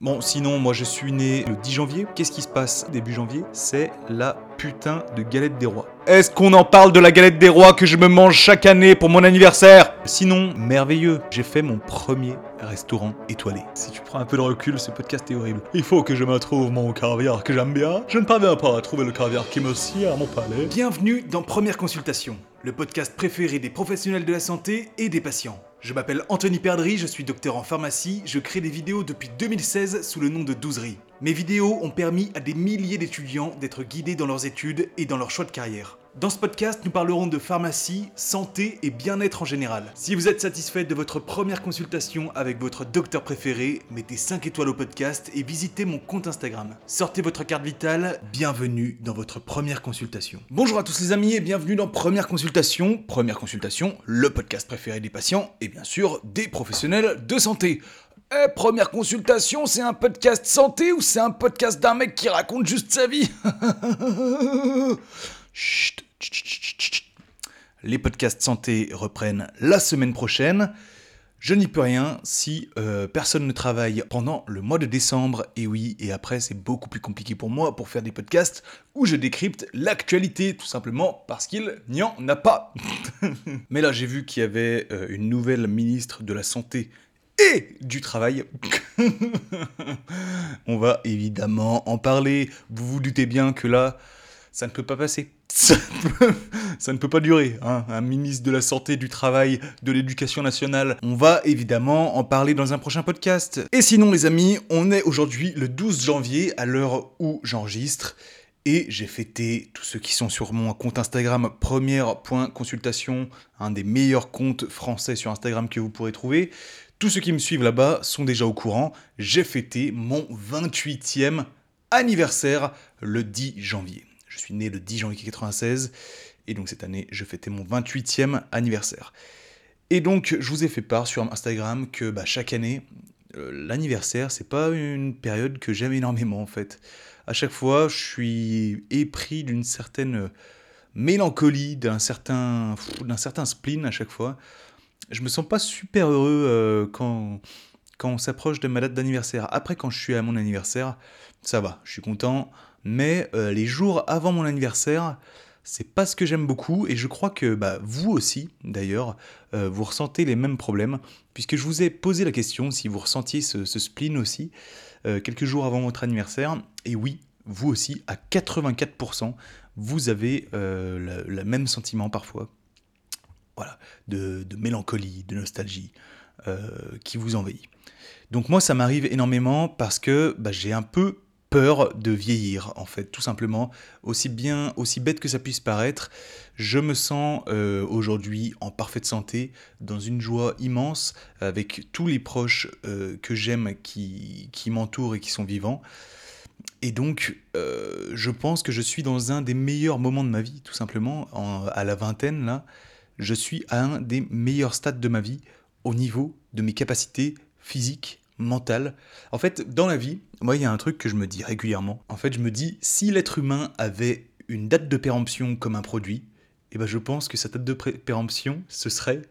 Bon, sinon, moi je suis né le 10 janvier. Qu'est-ce qui se passe début janvier? C'est la putain de galette des rois. Est-ce qu'on en parle de la galette des rois que je me mange chaque année pour mon anniversaire? Sinon, merveilleux, j'ai fait mon premier restaurant étoilé. Si tu prends un peu de recul, ce podcast est horrible. Il faut que je me trouve mon caviar que j'aime bien. Je ne parviens pas à trouver le caviar qui me scie à mon palais. Bienvenue dans Première Consultation, le podcast préféré des professionnels de la santé et des patients. Je m'appelle Anthony Perdry, je suis docteur en pharmacie, je crée des vidéos depuis 2016 sous le nom de Douzerie. Mes vidéos ont permis à des milliers d'étudiants d'être guidés dans leurs études et dans leur choix de carrière. Dans ce podcast, nous parlerons de pharmacie, santé et bien-être en général. Si vous êtes satisfait de votre première consultation avec votre docteur préféré, mettez 5 étoiles au podcast et visitez mon compte Instagram. Sortez votre carte vitale, bienvenue dans votre première consultation. Bonjour à tous les amis et bienvenue dans Première Consultation. Première Consultation, le podcast préféré des patients et bien sûr des professionnels de santé. Eh, première consultation, c'est un podcast santé ou c'est un podcast d'un mec qui raconte juste sa vie? Chut. Les podcasts santé reprennent la semaine prochaine. Je n'y peux rien si euh, personne ne travaille pendant le mois de décembre. Et oui, et après, c'est beaucoup plus compliqué pour moi pour faire des podcasts où je décrypte l'actualité, tout simplement parce qu'il n'y en a pas. Mais là, j'ai vu qu'il y avait euh, une nouvelle ministre de la Santé et du travail. On va évidemment en parler. Vous vous doutez bien que là, ça ne peut pas passer. Ça, ne peut pas durer. hein. Un ministre de la Santé, du Travail, de l'Éducation nationale. On va évidemment en parler dans un prochain podcast. Et sinon, les amis, on est aujourd'hui le 12 janvier, à l'heure où j'enregistre. Et j'ai fêté tous ceux qui sont sur mon compte Instagram, première.consultation, un des meilleurs comptes français sur Instagram que vous pourrez trouver. Tous ceux qui me suivent là-bas sont déjà au courant. J'ai fêté mon 28e anniversaire le 10 janvier. Je suis né le 10 janvier 96 et donc cette année, je fêtais mon 28e anniversaire. Et donc, je vous ai fait part sur Instagram que bah, chaque année, euh, l'anniversaire, c'est pas une période que j'aime énormément en fait. À chaque fois, je suis épris d'une certaine mélancolie, d'un certain, d'un certain spleen à chaque fois. Je me sens pas super heureux euh, quand, quand on s'approche de ma date d'anniversaire. Après, quand je suis à mon anniversaire, ça va, je suis content. Mais euh, les jours avant mon anniversaire, c'est pas ce que j'aime beaucoup. Et je crois que bah, vous aussi, d'ailleurs, euh, vous ressentez les mêmes problèmes. Puisque je vous ai posé la question si vous ressentiez ce, spleen aussi, euh, quelques jours avant votre anniversaire. Et oui, vous aussi, à 84%, vous avez le, même sentiment parfois. Voilà, de, mélancolie, de nostalgie qui vous envahit. Donc moi, ça m'arrive énormément parce que bah, j'ai un peu peur de vieillir, en fait, tout simplement. Aussi bien, aussi bête que ça puisse paraître, je me sens euh, aujourd'hui en parfaite santé, dans une joie immense, avec tous les proches euh, que j'aime qui, m'entourent et qui sont vivants. Et donc, euh, je pense que je suis dans un des meilleurs moments de ma vie, tout simplement, en- à la vingtaine, là. Je suis à un des meilleurs stades de ma vie au niveau de mes capacités physiques, mentales. En fait, dans la vie, moi, il y a un truc que je me dis régulièrement. En fait, je me dis, si l'être humain avait une date de péremption comme un produit, eh ben, je pense que sa date de péremption, ce serait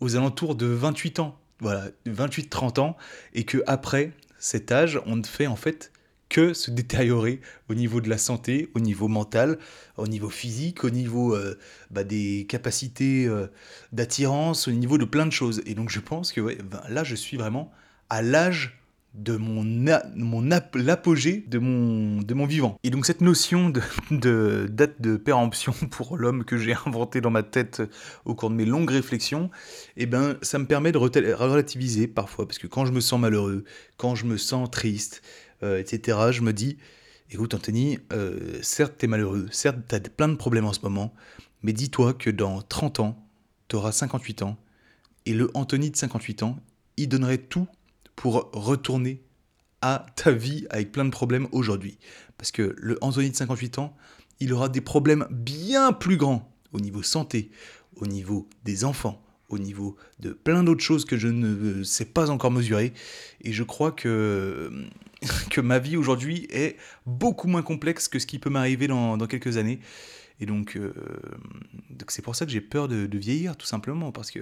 aux alentours de 28 ans. Voilà, 28-30 ans. Et que après cet âge, on ne fait en fait que se détériorer au niveau de la santé, au niveau mental, au niveau physique, au niveau euh, bah, des capacités euh, d'attirance, au niveau de plein de choses. Et donc je pense que ben, là, je suis vraiment à l'âge de mon, a- mon ap- l'apogée de mon, vivant. Et donc cette notion de, date de péremption pour l'homme que j'ai inventé dans ma tête au cours de mes longues réflexions, eh ben, ça me permet de relativiser parfois, parce que quand je me sens malheureux, quand je me sens triste, euh, etc., je me dis, écoute Anthony, euh, certes t'es malheureux, certes t'as plein de problèmes en ce moment, mais dis-toi que dans 30 ans, t'auras 58 ans, et le Anthony de 58 ans, il donnerait tout pour retourner à ta vie avec plein de problèmes aujourd'hui. Parce que le Anthony de 58 ans, il aura des problèmes bien plus grands au niveau santé, au niveau des enfants, au niveau de plein d'autres choses que je ne sais pas encore mesurer. Et je crois que, que ma vie aujourd'hui est beaucoup moins complexe que ce qui peut m'arriver dans, quelques années. Et donc, euh, donc c'est pour ça que j'ai peur de vieillir, tout simplement, parce que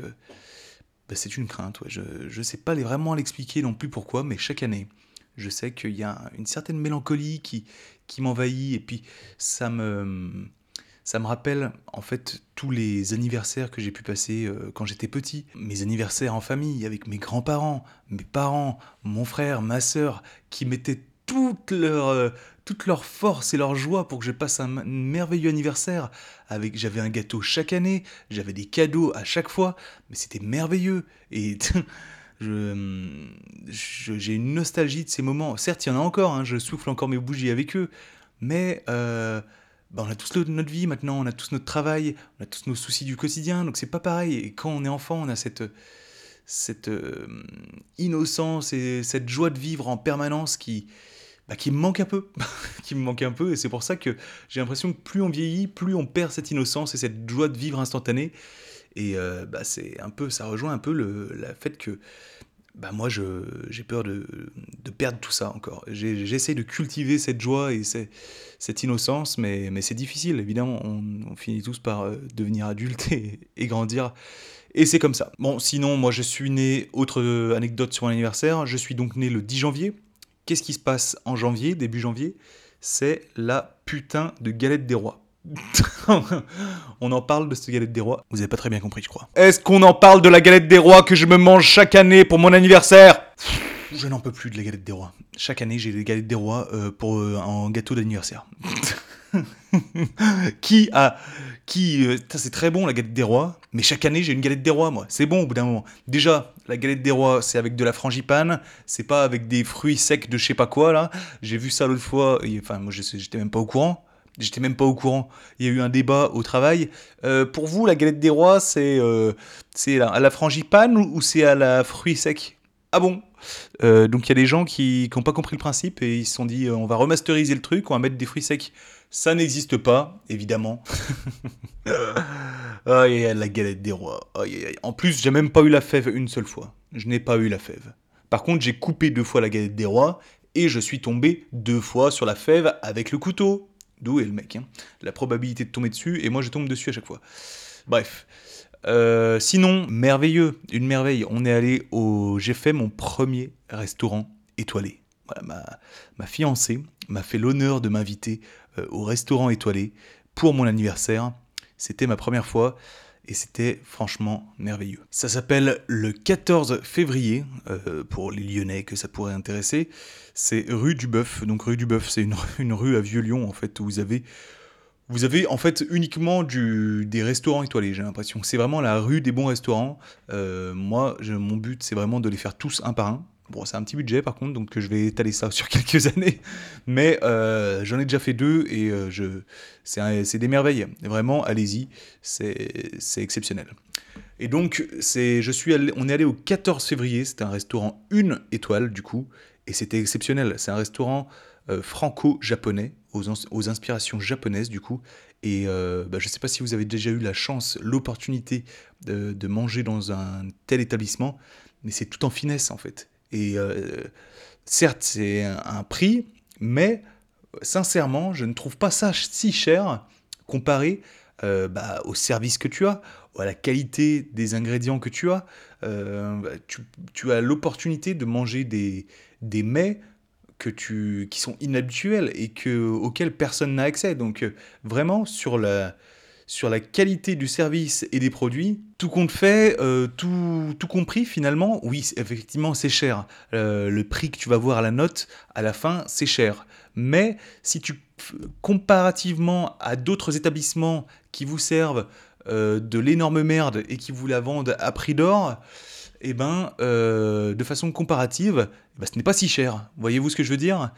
bah, c'est une crainte. Je ne sais pas vraiment l'expliquer non plus pourquoi, mais chaque année, je sais qu'il y a une certaine mélancolie qui, qui m'envahit et puis ça me, ça me rappelle en fait tous les anniversaires que j'ai pu passer euh, quand j'étais petit. Mes anniversaires en famille avec mes grands-parents, mes parents, mon frère, ma sœur, qui mettaient toute leur, euh, toute leur force et leur joie pour que je passe un merveilleux anniversaire. J'avais un gâteau chaque année, j'avais des cadeaux à chaque fois, mais c'était merveilleux. Et j'ai une nostalgie de ces moments. Certes, il y en a encore, hein, je souffle encore mes bougies avec eux, mais euh, bah, on a tous notre vie maintenant, on a tous notre travail, on a tous nos soucis du quotidien, donc c'est pas pareil. Et quand on est enfant, on a cette, cette euh, innocence et cette joie de vivre en permanence qui, bah, qui me manque un peu, qui me manque un peu, et c'est pour ça que j'ai l'impression que plus on vieillit, plus on perd cette innocence et cette joie de vivre instantanée. Et euh, bah, c'est un peu, ça rejoint un peu le, fait que bah moi j'ai peur de, perdre tout ça encore. J'essaie de cultiver cette joie et cette innocence, mais, mais c'est difficile, évidemment. On, finit tous par euh, devenir adulte et, et grandir. Et c'est comme ça. Bon, sinon, moi je suis né, autre anecdote sur mon anniversaire, je suis donc né le 10 janvier. Qu'est-ce qui se passe en janvier, début janvier? C'est la putain de galette des rois. on en parle de cette galette des rois. Vous avez pas très bien compris, je crois. Est-ce qu'on en parle de la galette des rois que je me mange chaque année pour mon anniversaire? Je n'en peux plus de la galette des rois. Chaque année, j'ai des galettes des rois euh, pour euh, un gâteau d'anniversaire. qui a qui euh, c'est très bon la galette des rois mais chaque année j'ai une galette des rois moi c'est bon au bout d'un moment déjà la galette des rois c'est avec de la frangipane c'est pas avec des fruits secs de je sais pas quoi là j'ai vu ça l'autre fois enfin moi j'étais même pas au courant J'étais même pas au courant. Il y a eu un débat au travail. Euh, pour vous, la galette des rois, c'est euh, c'est à la frangipane ou, c'est à la fruit sec? Ah bon? Euh, Donc il y a des gens qui n'ont pas compris le principe et ils se sont dit on va remasteriser le truc, on va mettre des fruits secs. Ça n'existe pas, évidemment. Aïe, la galette des rois. En plus, j'ai même pas eu la fève une seule fois. Je n'ai pas eu la fève. Par contre, j'ai coupé deux fois la galette des rois et je suis tombé deux fois sur la fève avec le couteau. D'où est le mec. Hein. La probabilité de tomber dessus, et moi je tombe dessus à chaque fois. Bref. Euh, sinon, merveilleux, une merveille. On est allé au. J'ai fait mon premier restaurant étoilé. ma, ma fiancée m'a fait l'honneur de m'inviter euh, au restaurant étoilé pour mon anniversaire. C'était ma première fois et c'était franchement merveilleux. Ça s'appelle le 14 février, euh, pour les Lyonnais que ça pourrait intéresser. C'est rue du Bœuf. Donc rue du Bœuf, c'est une, une, rue à Vieux-Lyon en fait où vous avez vous avez en fait uniquement des restaurants étoilés, j'ai l'impression. C'est vraiment la rue des bons restaurants. Euh, moi, mon but, c'est vraiment de les faire tous un par un. Bon, c'est un petit budget par contre, donc je vais étaler ça sur quelques années. Mais euh, j'en ai déjà fait deux et euh, c'est des merveilles. Vraiment, allez-y, c'est exceptionnel. Et donc, je suis on est allé au 14 février, c'était un restaurant une étoile du coup, et c'était exceptionnel. C'est un restaurant franco-japonais, aux, inspirations japonaises du coup. Et bah, je ne sais pas si vous avez déjà eu la chance, l'opportunité de, manger dans un tel établissement, mais c'est tout en finesse en fait. Et euh, certes, c'est un prix, mais sincèrement, je ne trouve pas ça si cher comparé euh, bah, au service que tu as, à la qualité des ingrédients que tu as. Euh, tu, as l'opportunité de manger des, des mets que tu, qui sont inhabituels et que, auxquels personne n'a accès. Donc vraiment, sur la, sur la qualité du service et des produits, tout compte fait, euh, tout, tout, compris finalement, oui, effectivement, c'est cher. Euh, le prix que tu vas voir à la note, à la fin, c'est cher. Mais si tu, comparativement à d'autres établissements qui vous servent euh, de l'énorme merde et qui vous la vendent à prix d'or, eh ben, de façon comparative, eh ben, ce n'est pas si cher. Voyez-vous ce que je veux dire?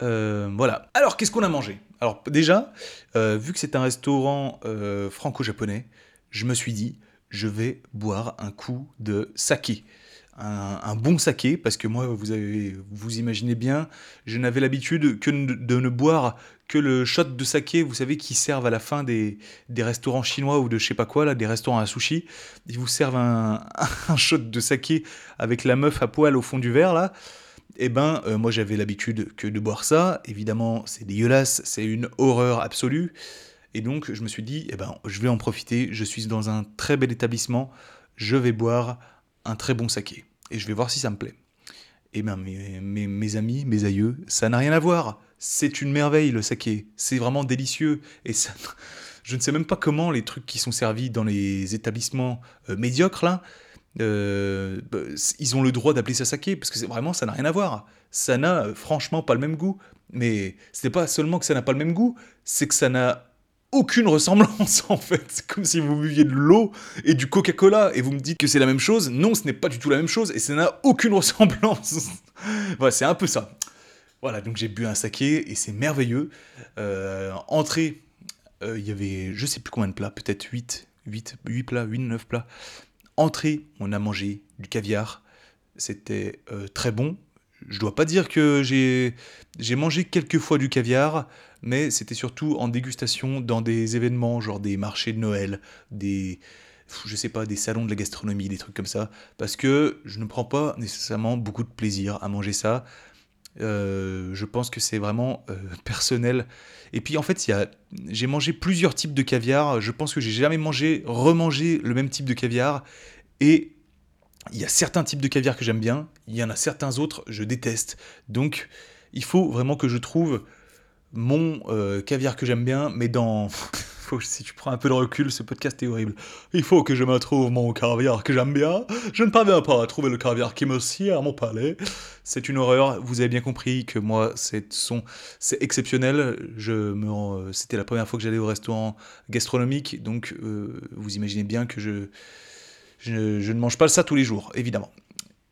Voilà. Alors, qu'est-ce qu'on a mangé? Alors déjà, euh, vu que c'est un restaurant euh, franco-japonais, je me suis dit, je vais boire un coup de saké. Un, bon saké, parce que moi, vous, avez, vous imaginez bien, je n'avais l'habitude que de ne boire que le shot de saké, vous savez, qui servent à la fin des, restaurants chinois ou de je sais pas quoi, là, des restaurants à sushi. Ils vous servent un, un shot de saké avec la meuf à poil au fond du verre, là eh ben, euh, moi j'avais l'habitude que de boire ça. Évidemment, c'est dégueulasse, c'est une horreur absolue. Et donc, je me suis dit, eh ben, je vais en profiter. Je suis dans un très bel établissement. Je vais boire un très bon saké. Et je vais voir si ça me plaît. Eh bien, mes, amis, mes aïeux, ça n'a rien à voir. C'est une merveille le saké. C'est vraiment délicieux. Et je ne sais même pas comment les trucs qui sont servis dans les établissements euh, médiocres là, euh, bah, ils ont le droit d'appeler ça saké parce que vraiment ça n'a rien à voir. Ça n'a euh, franchement pas le même goût. Mais c'est pas seulement que ça n'a pas le même goût, c'est que ça n'a aucune ressemblance en fait. Comme si vous buviez de l'eau et du Coca-Cola et vous me dites que c'est la même chose. Non, ce n'est pas du tout la même chose et ça n'a aucune ressemblance. voilà, c'est un peu ça. Voilà, donc j'ai bu un saké et c'est merveilleux. Euh, entrée, euh, il y avait je sais plus combien de plats, peut-être 8, 8, 8 plats, 8, 9 plats. Entrée, on a mangé du caviar. C'était euh, très bon. Je dois pas dire que j'ai mangé quelques fois du caviar, mais c'était surtout en dégustation dans des événements, genre des marchés de Noël, des je sais pas, des salons de la gastronomie, des trucs comme ça, parce que je ne prends pas nécessairement beaucoup de plaisir à manger ça. Euh, je pense que c'est vraiment euh, personnel. Et puis en fait, j'ai mangé plusieurs types de caviar. Je pense que j'ai jamais mangé, remangé le même type de caviar. Et il y a certains types de caviar que j'aime bien, il y en a certains autres je déteste. Donc il faut vraiment que je trouve mon euh, caviar que j'aime bien, mais dans... si tu prends un peu de recul, ce podcast est horrible. Il faut que je me trouve mon caviar que j'aime bien. Je ne parviens pas à trouver le caviar qui me sied à mon palais. C'est une horreur. Vous avez bien compris que moi, c'est son, exceptionnel. Je me, c'était la première fois que j'allais au restaurant gastronomique, donc euh, vous imaginez bien que je, je, je ne mange pas ça tous les jours, évidemment.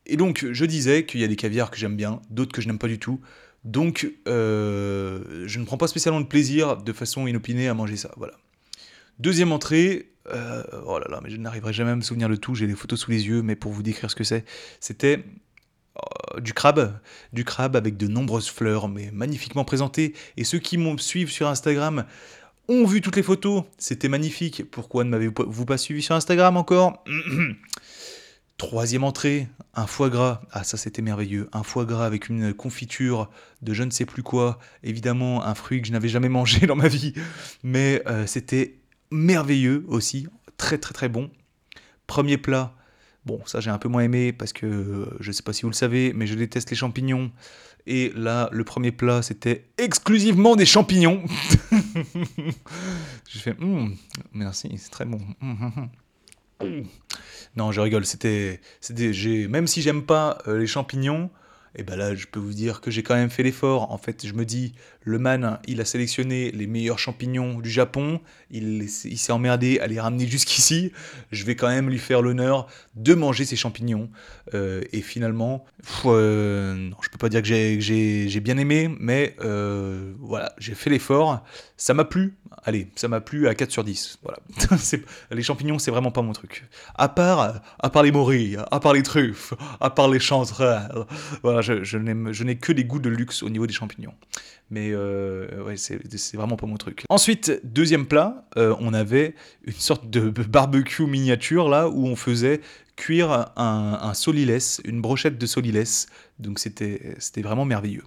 Et donc, je disais qu'il y a des caviars que j'aime bien, d'autres que je n'aime pas du tout. Donc, euh, je ne prends pas spécialement de plaisir de façon inopinée à manger ça. Voilà. Deuxième entrée, euh, oh là là, mais je n'arriverai jamais à me souvenir de tout, j'ai les photos sous les yeux, mais pour vous décrire ce que c'est, c'était euh, du crabe, du crabe avec de nombreuses fleurs, mais magnifiquement présentées. Et ceux qui me suivent sur Instagram ont vu toutes les photos, c'était magnifique. Pourquoi ne m'avez-vous pas suivi sur Instagram encore? Troisième entrée, un foie gras. Ah ça c'était merveilleux. Un foie gras avec une confiture de je ne sais plus quoi. Évidemment un fruit que je n'avais jamais mangé dans ma vie. Mais euh, c'était merveilleux aussi. Très très très bon. Premier plat. Bon ça j'ai un peu moins aimé parce que euh, je ne sais pas si vous le savez mais je déteste les champignons. Et là le premier plat c'était exclusivement des champignons. je fais hmm, merci c'est très bon. Non, je rigole. C'était, c'était, même si j'aime pas euh, les champignons, et ben là, je peux vous dire que j'ai quand même fait l'effort. En fait, je me dis, le man, il a sélectionné les meilleurs champignons du Japon. Il, s'est emmerdé à les ramener jusqu'ici. Je vais quand même lui faire l'honneur de manger ces champignons. Euh, et finalement, euh, non, je peux pas dire que j'ai, bien aimé, mais euh, voilà, j'ai fait l'effort. Ça m'a plu. Allez, ça m'a plu à 4 sur 10. Voilà. les champignons, c'est vraiment pas mon truc. À part, à part les morilles, à part les truffes, à part les chanterelles. Voilà, je, n'ai que des goûts de luxe au niveau des champignons. Mais euh, ouais, c'est vraiment pas mon truc. Ensuite, deuxième plat, euh, on avait une sorte de barbecue miniature là où on faisait cuire un, un solilès, une brochette de solilès. Donc c'était vraiment merveilleux.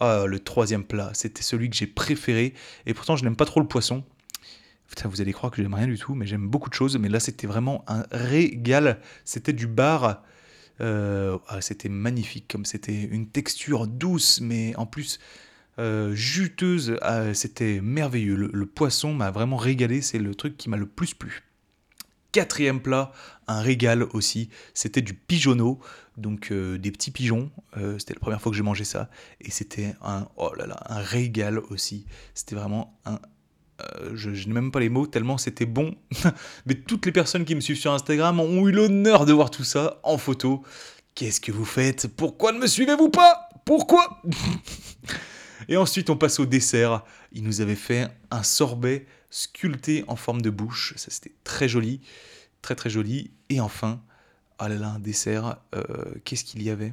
Ah, le troisième plat, c'était celui que j'ai préféré. Et pourtant, je n'aime pas trop le poisson. Putain, vous allez croire que j'aime rien du tout, mais j'aime beaucoup de choses. Mais là, c'était vraiment un régal. C'était du bar. Euh, ah, c'était magnifique, comme c'était une texture douce, mais en plus euh, juteuse. Ah, c'était merveilleux. Le, poisson m'a vraiment régalé. C'est le truc qui m'a le plus plu. Quatrième plat, un régal aussi. C'était du pigeonneau, donc euh, des petits pigeons. Euh, c'était la première fois que j'ai mangé ça. Et c'était un, oh là là, un régal aussi. C'était vraiment un, je, je n'ai même pas les mots tellement c'était bon. Mais toutes les personnes qui me suivent sur Instagram ont eu l'honneur de voir tout ça en photo. Qu'est-ce que vous faites? Pourquoi ne me suivez-vous pas? Pourquoi? Et ensuite, on passe au dessert. Il nous avait fait un sorbet sculpté en forme de bouche. Ça, c'était très joli. Très, très joli. Et enfin, ah là là, un dessert. Euh, qu'est-ce qu'il y avait?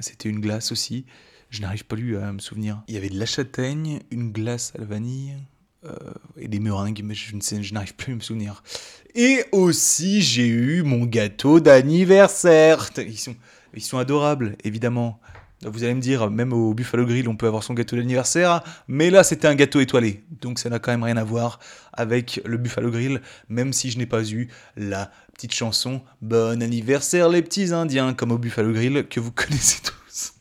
C'était une glace aussi. Je n'arrive pas lui à me souvenir. Il y avait de la châtaigne, une glace à la vanille. Euh, et des meringues, mais je je n'arrive plus à me souvenir. Et aussi, j'ai eu mon gâteau d'anniversaire. Ils sont, ils sont adorables, évidemment. Vous allez me dire, même au Buffalo Grill, on peut avoir son gâteau d'anniversaire, mais là, c'était un gâteau étoilé. Donc ça n'a quand même rien à voir avec le Buffalo Grill, même si je n'ai pas eu la petite chanson Bon anniversaire les petits Indiens, comme au Buffalo Grill, que vous connaissez tous.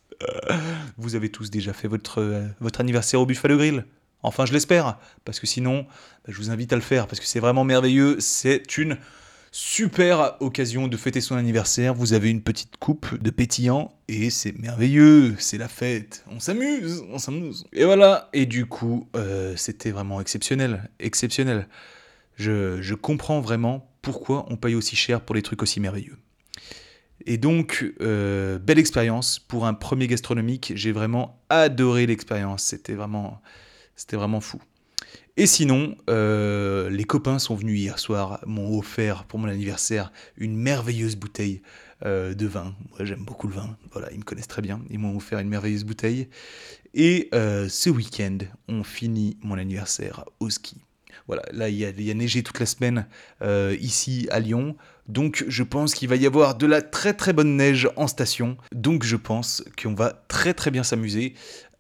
Vous avez tous déjà fait votre, euh, votre anniversaire au Buffalo Grill Enfin, je l'espère, parce que sinon, bah, je vous invite à le faire, parce que c'est vraiment merveilleux. C'est une super occasion de fêter son anniversaire. Vous avez une petite coupe de pétillant et c'est merveilleux, c'est la fête. On s'amuse, on s'amuse. Et voilà, et du coup, euh, c'était vraiment exceptionnel, exceptionnel. Je, comprends vraiment pourquoi on paye aussi cher pour des trucs aussi merveilleux. Et donc, euh, belle expérience pour un premier gastronomique. J'ai vraiment adoré l'expérience. C'était vraiment, c'était vraiment fou. Et sinon, euh, les copains sont venus hier soir, m'ont offert pour mon anniversaire une merveilleuse bouteille euh, de vin. Moi, j'aime beaucoup le vin. Voilà, ils me connaissent très bien. Ils m'ont offert une merveilleuse bouteille. Et ce week-end, on finit mon anniversaire au ski. Voilà, là, il y, a, neigé toute la semaine euh, ici à Lyon. Donc, je pense qu'il va y avoir de la très très bonne neige en station. Donc, je pense qu'on va très très bien s'amuser.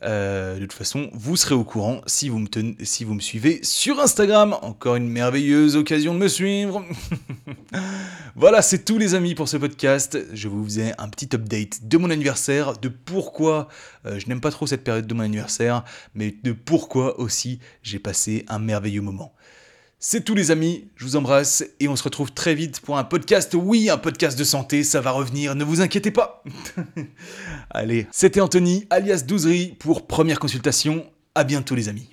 Euh, de toute façon, vous serez au courant si vous, me suivez sur Instagram. Encore une merveilleuse occasion de me suivre. voilà, c'est tout les amis pour ce podcast. Je vous faisais un petit update de mon anniversaire, de pourquoi euh, je n'aime pas trop cette période de mon anniversaire, mais de pourquoi aussi j'ai passé un merveilleux moment. C'est tout les amis, je vous embrasse et on se retrouve très vite pour un podcast. Oui, un podcast de santé, ça va revenir, ne vous inquiétez pas. Allez, c'était Anthony, alias Douzery, pour première consultation. À bientôt les amis.